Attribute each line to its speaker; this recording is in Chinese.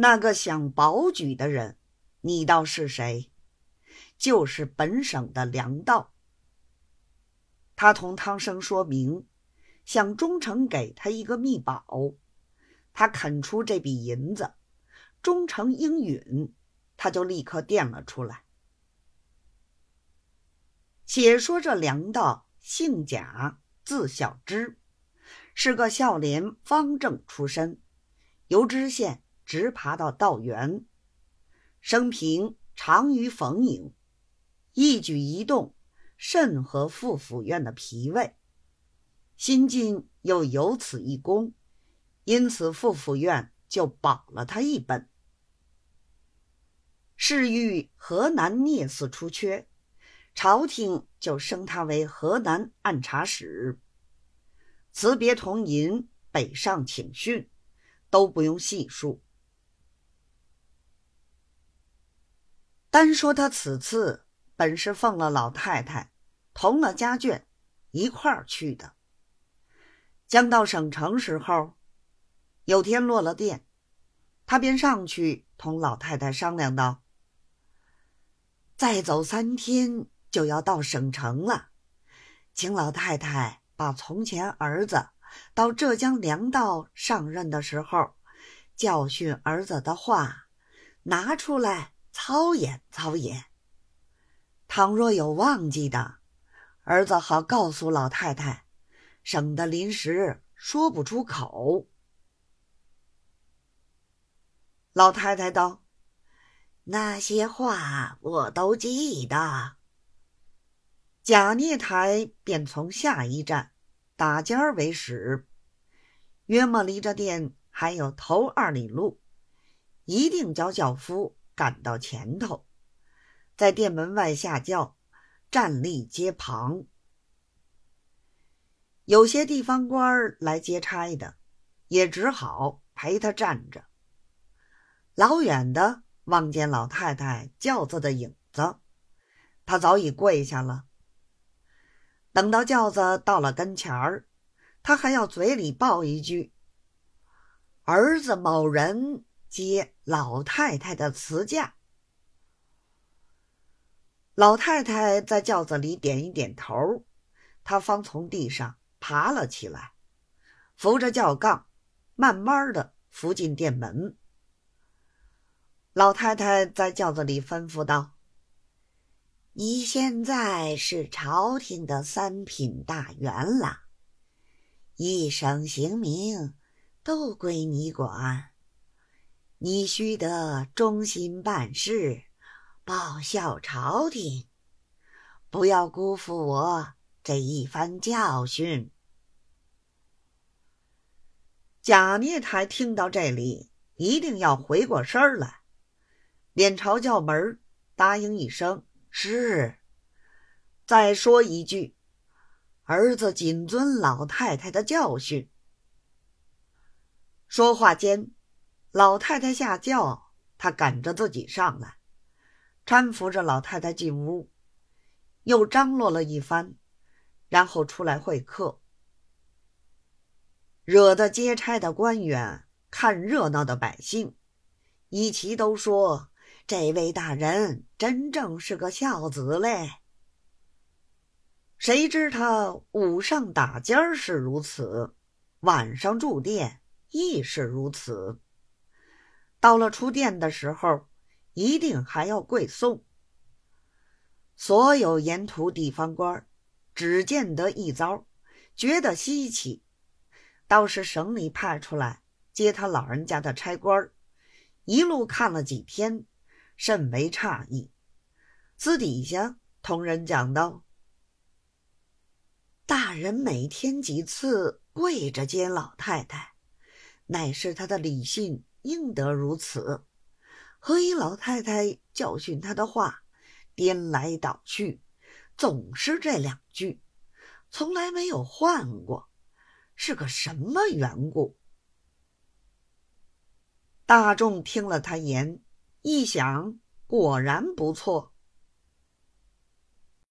Speaker 1: 那个想保举的人，你道是谁？就是本省的粮道。他同汤生说明，想忠诚给他一个密保。他肯出这笔银子，忠诚应允，他就立刻垫了出来。且说这粮道姓贾，字小芝，是个孝廉方正出身，由知县直爬到道员，生平长于逢迎，一举一动甚合副府院的脾胃，新晋又有此一功。因此，副府院就保了他一本。是遇河南聂司出缺，朝廷就升他为河南按察使。辞别同银，北上请训，都不用细数。单说他此次本是奉了老太太，同了家眷一块儿去的。将到省城时候。有天落了电，他便上去同老太太商量道：“再走三天就要到省城了，请老太太把从前儿子到浙江粮道上任的时候教训儿子的话拿出来操演操演。倘若有忘记的，儿子好告诉老太太，省得临时说不出口。”老太太道：“那些话我都记得。”贾聂台便从下一站打尖儿为始，约莫离着店还有头二里路，一定叫轿夫赶到前头，在店门外下轿，站立街旁。有些地方官来接差的，也只好陪他站着。老远的望见老太太轿子的影子，他早已跪下了。等到轿子到了跟前儿，他还要嘴里报一句：“儿子某人接老太太的辞驾。”老太太在轿子里点一点头，他方从地上爬了起来，扶着轿杠，慢慢的扶进店门。老太太在轿子里吩咐道：“你现在是朝廷的三品大员了，一省刑名都归你管，你须得忠心办事，报效朝廷，不要辜负我这一番教训。”贾聂台听到这里，一定要回过身来。脸朝轿门，答应一声是。再说一句，儿子谨遵老太太的教训。说话间，老太太下轿，他赶着自己上来，搀扶着老太太进屋，又张罗了一番，然后出来会客，惹得接差的官员、看热闹的百姓，一齐都说。这位大人真正是个孝子嘞！谁知他午上打尖是如此，晚上住店亦是如此。到了出店的时候，一定还要跪送。所有沿途地方官只见得一遭，觉得稀奇。倒是省里派出来接他老人家的差官一路看了几天。甚为诧异，私底下同人讲道：“大人每天几次跪着接老太太，乃是他的礼信，应得如此。何以老太太教训他的话，颠来倒去，总是这两句，从来没有换过，是个什么缘故？”大众听了他言。一想，果然不错。